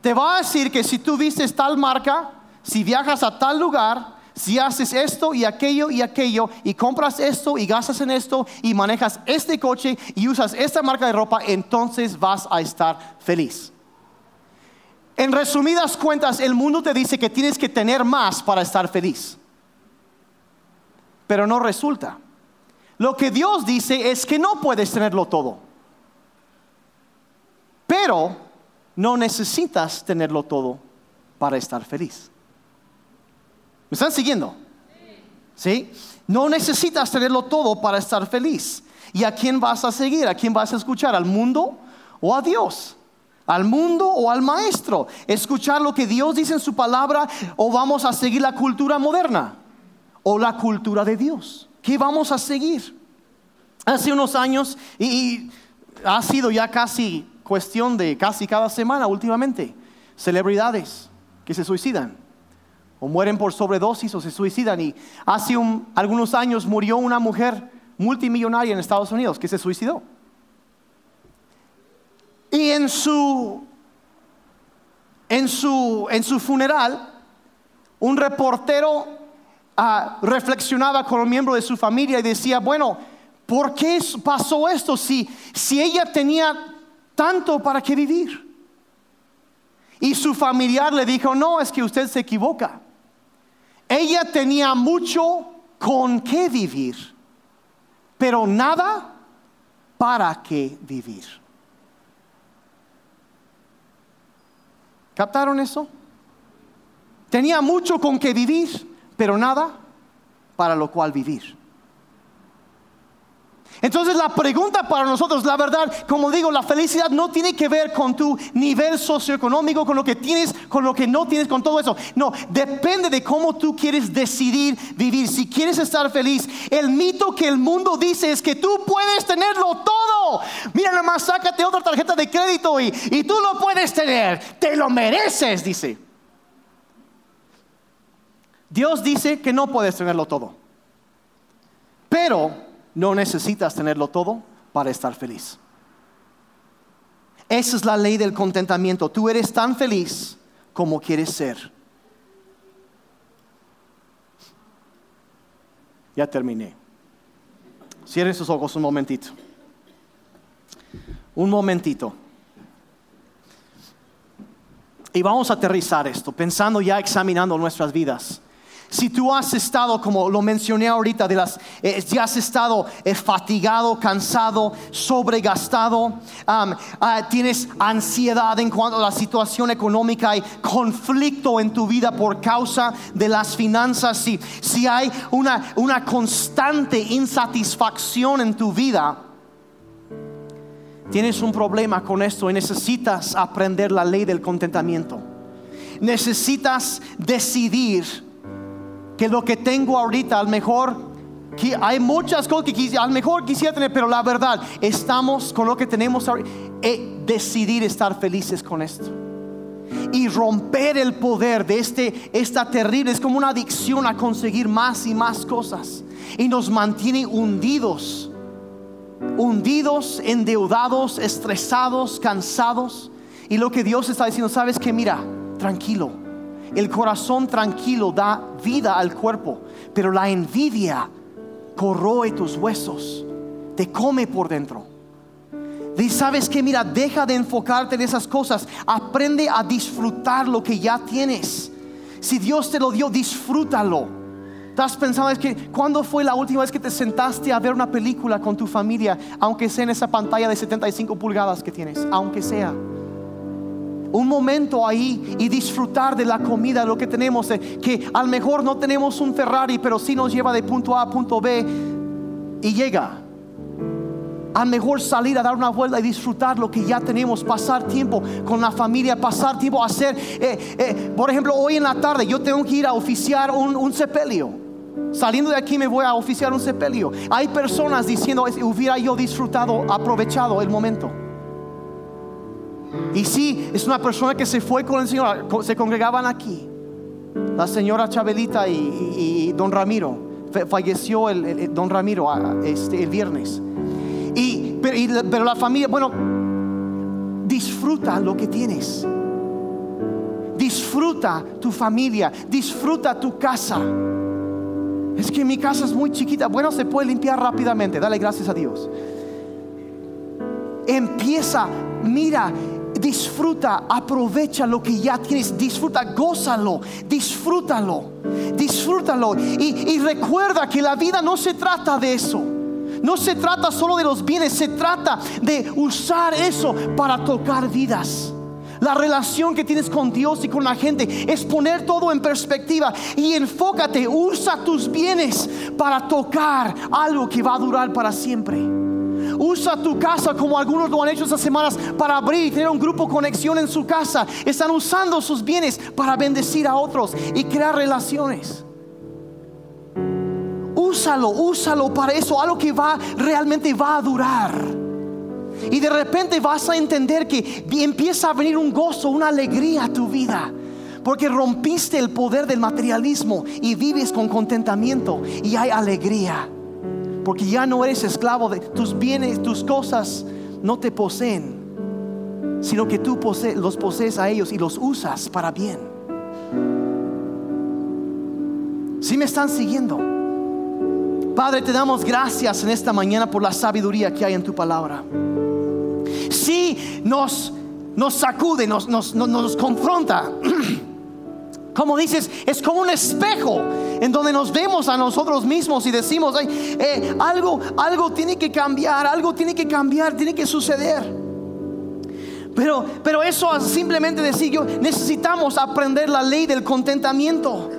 A: Te va a decir que si tú vistes tal marca, si viajas a tal lugar, si haces esto y aquello y aquello y compras esto y gastas en esto y manejas este coche y usas esta marca de ropa, entonces vas a estar feliz. En resumidas cuentas, el mundo te dice que tienes que tener más para estar feliz. Pero no resulta. Lo que Dios dice es que no puedes tenerlo todo. Pero no necesitas tenerlo todo para estar feliz. ¿Me están siguiendo? ¿Sí? No necesitas tenerlo todo para estar feliz. ¿Y a quién vas a seguir? ¿A quién vas a escuchar? ¿Al mundo o a Dios? ¿Al mundo o al maestro? ¿Escuchar lo que Dios dice en su palabra o vamos a seguir la cultura moderna? ¿O la cultura de Dios? ¿Qué vamos a seguir? Hace unos años, y, ha sido ya casi cuestión de casi cada semana últimamente, celebridades que se suicidan o mueren por sobredosis o se suicidan. Y hace algunos años murió una mujer multimillonaria en Estados Unidos que se suicidó. Y en su, en su, en su funeral, un reportero ah, reflexionaba con un miembro de su familia y decía, bueno, ¿por qué pasó esto si, si ella tenía tanto para qué vivir? Y su familiar le dijo, no, es que usted se equivoca. Ella tenía mucho con qué vivir, pero nada para qué vivir. ¿Captaron eso? Tenía mucho con qué vivir, pero nada para lo cual vivir. Entonces la pregunta para nosotros, la verdad, como digo, la felicidad no tiene que ver con tu nivel socioeconómico, con lo que tienes, con lo que no tienes, con todo eso. No, depende de cómo tú quieres decidir vivir. Si quieres estar feliz, el mito que el mundo dice es que tú puedes tenerlo todo. Mira, nada más sácate otra tarjeta de crédito y, y tú lo puedes tener. Te lo mereces, dice. Dios dice que no puedes tenerlo todo. Pero no necesitas tenerlo todo para estar feliz. Esa es la ley del contentamiento. Tú eres tan feliz como quieres ser. Ya terminé. Cierren sus ojos un momentito. Un momentito. Y vamos a aterrizar esto, pensando ya, examinando nuestras vidas. Si tú has estado, como lo mencioné ahorita, de las, eh, ya has estado eh, fatigado, cansado, sobregastado, ah, tienes ansiedad en cuanto a la situación económica, hay conflicto en tu vida por causa de las finanzas, si, si hay una, una constante insatisfacción en tu vida, tienes un problema con esto y necesitas aprender la ley del contentamiento. Necesitas decidir que lo que tengo ahorita, al mejor, hay muchas cosas que al mejor quisiera tener, pero la verdad, estamos con lo que tenemos ahorita. Eh, decidir estar felices con esto. Y romper el poder de este, esta terrible, es como una adicción a conseguir más y más cosas. Y nos mantiene hundidos, hundidos, endeudados, estresados, cansados. Y lo que Dios está diciendo, sabes que mira, tranquilo el corazón tranquilo da vida al cuerpo, pero la envidia corroe tus huesos, te come por dentro. Y sabes que, mira, deja de enfocarte en esas cosas, aprende a disfrutar lo que ya tienes. Si Dios te lo dio, disfrútalo. Estás pensando, es que, ¿cuándo fue la última vez que te sentaste a ver una película con tu familia, aunque sea en esa pantalla de 75 pulgadas que tienes, aunque sea? Un momento ahí y disfrutar de la comida, lo que tenemos, que a lo mejor no tenemos un Ferrari, pero sí nos lleva de punto A a punto B y llega. A mejor salir a dar una vuelta y disfrutar lo que ya tenemos, pasar tiempo con la familia, pasar tiempo a hacer, eh, eh, por ejemplo, hoy en la tarde yo tengo que ir a oficiar un, un sepelio. Saliendo de aquí me voy a oficiar un sepelio. Hay personas diciendo, hubiera yo disfrutado, aprovechado el momento. Y sí, es una persona que se fue con el Señor, se congregaban aquí. La señora Chabelita y, don Ramiro. Falleció el, don Ramiro este, el viernes. Y pero, pero la familia, bueno, disfruta lo que tienes. Disfruta tu familia, disfruta tu casa. Es que mi casa es muy chiquita. Bueno, se puede limpiar rápidamente. Dale gracias a Dios. Empieza, mira, disfruta, aprovecha lo que ya tienes, disfruta, gózalo, disfrútalo, disfrútalo. Y, y recuerda que la vida no se trata de eso. No se trata solo de los bienes, se trata de usar eso para tocar vidas. La relación que tienes con Dios y con la gente es poner todo en perspectiva y enfócate, usa tus bienes para tocar algo que va a durar para siempre. Usa tu casa como algunos lo han hecho estas semanas para abrir y tener un grupo conexión en su casa. Están usando sus bienes para bendecir a otros y crear relaciones. Úsalo, úsalo para eso, algo que va realmente va a durar. Y de repente vas a entender que empieza a venir un gozo, una alegría a tu vida. Porque rompiste el poder del materialismo y vives con contentamiento y hay alegría. Porque ya no eres esclavo de tus bienes, tus cosas no te poseen, sino que tú los posees a ellos y los usas para bien. Si me están siguiendo, Padre, te damos gracias en esta mañana por la sabiduría que hay en tu palabra. Si nos, nos sacude, nos, nos, nos confronta. Como dices, es como un espejo en donde nos vemos a nosotros mismos y decimos, eh, algo, algo tiene que cambiar, algo tiene que cambiar, tiene que suceder. Pero, pero eso simplemente decir, yo necesitamos aprender la ley del contentamiento.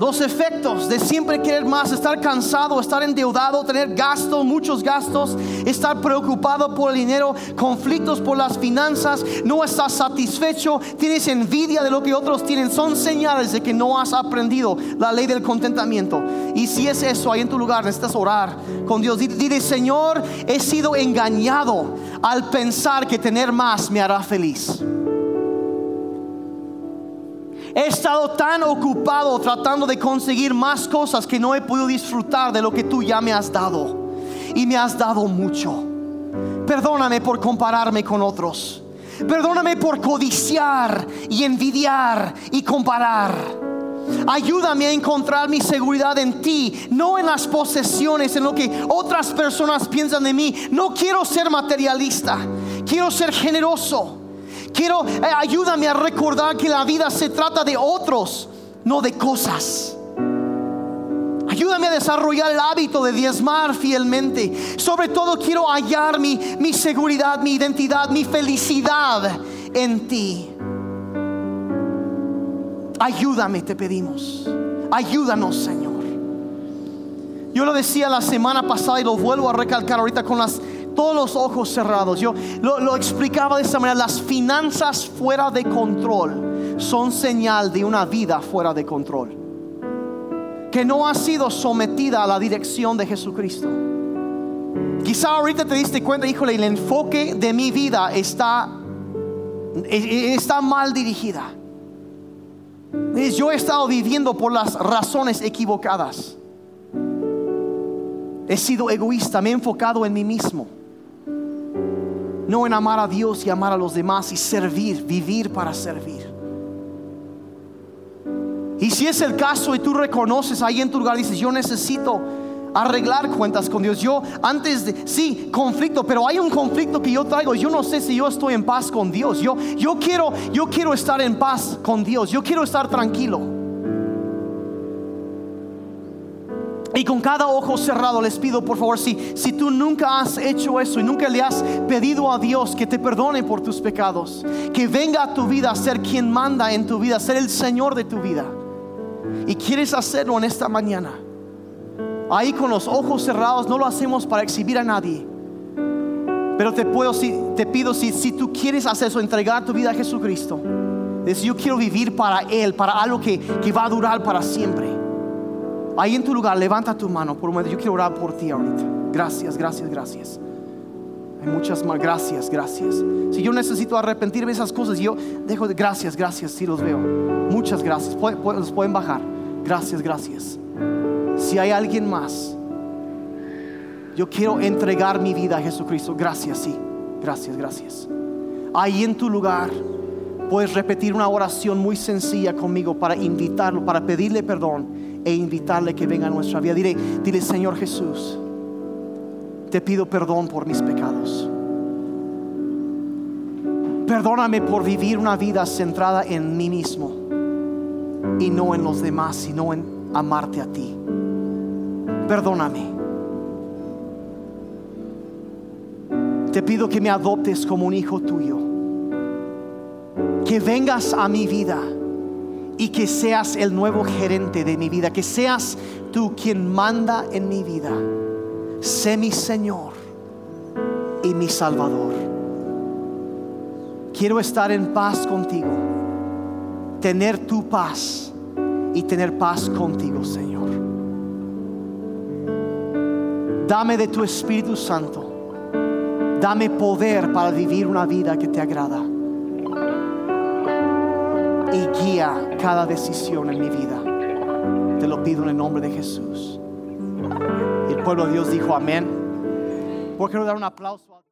A: Los efectos de siempre querer más, estar cansado, estar endeudado, tener gastos, muchos gastos, estar preocupado por el dinero, conflictos por las finanzas, no estás satisfecho, tienes envidia de lo que otros tienen, son señales de que no has aprendido la ley del contentamiento. Y si es eso, ahí en tu lugar necesitas orar con Dios. Dile, Señor, he sido engañado al pensar que tener más me hará feliz. He estado tan ocupado tratando de conseguir más cosas que no he podido disfrutar de lo que tú ya me has dado. Y me has dado mucho. Perdóname por compararme con otros. Perdóname por codiciar y envidiar y comparar. Ayúdame a encontrar mi seguridad en ti, no en las posesiones, en lo que otras personas piensan de mí. No quiero ser materialista, quiero ser generoso. Quiero, eh, ayúdame a recordar que la vida se trata de otros, no de cosas. Ayúdame a desarrollar el hábito de diezmar fielmente. Sobre todo quiero hallar mi, mi seguridad, mi identidad, mi felicidad en ti. Ayúdame, te pedimos. Ayúdanos, Señor. Yo lo decía la semana pasada y lo vuelvo a recalcar ahorita con las todos los ojos cerrados. Yo lo, explicaba de esta manera, las finanzas fuera de control son señal de una vida fuera de control. Que no ha sido sometida a la dirección de Jesucristo. Quizá ahorita te diste cuenta, híjole, el enfoque de mi vida está, está mal dirigida. Yo he estado viviendo por las razones equivocadas. He sido egoísta, me he enfocado en mí mismo no en amar a Dios y amar a los demás y servir, vivir para servir. Y si es el caso y tú reconoces ahí en tu lugar, dices, yo necesito arreglar cuentas con Dios. Yo antes de, sí, conflicto, pero hay un conflicto que yo traigo. Yo no sé si yo estoy en paz con Dios. Yo, yo, quiero, yo quiero estar en paz con Dios. Yo quiero estar tranquilo. Y con cada ojo cerrado les pido, por favor, si, si tú nunca has hecho eso y nunca le has pedido a Dios que te perdone por tus pecados, que venga a tu vida a ser quien manda en tu vida, a ser el Señor de tu vida, y quieres hacerlo en esta mañana, ahí con los ojos cerrados, no lo hacemos para exhibir a nadie. Pero te, puedo, si, te pido, si, si tú quieres hacer eso, entregar tu vida a Jesucristo, decir, yo quiero vivir para Él, para algo que, que va a durar para siempre Ahí en tu lugar, levanta tu mano por un momento. Yo quiero orar por ti ahorita. Gracias, gracias, gracias. Hay muchas más. Gracias, gracias. Si yo necesito arrepentirme de esas cosas, yo dejo de gracias, gracias. Si los veo. Muchas gracias. Los pueden bajar. Gracias, gracias. Si hay alguien más, yo quiero entregar mi vida a Jesucristo. Gracias, sí. Gracias, gracias. Ahí en tu lugar puedes repetir una oración muy sencilla conmigo para invitarlo, para pedirle perdón e invitarle que venga a nuestra vida. Dile, dile, Señor Jesús, te pido perdón por mis pecados. Perdóname por vivir una vida centrada en mí mismo y no en los demás, sino en amarte a ti. Perdóname. Te pido que me adoptes como un hijo tuyo. Que vengas a mi vida y que seas el nuevo gerente de mi vida. Que seas tú quien manda en mi vida. Sé mi Señor y mi Salvador. Quiero estar en paz contigo. Tener tu paz y tener paz contigo, Señor. Dame de tu Espíritu Santo. Dame poder para vivir una vida que te agrada. Y guía cada decisión en mi vida. Te lo pido en el nombre de Jesús. Y el pueblo de Dios dijo amén. ¿Por qué dar un aplauso?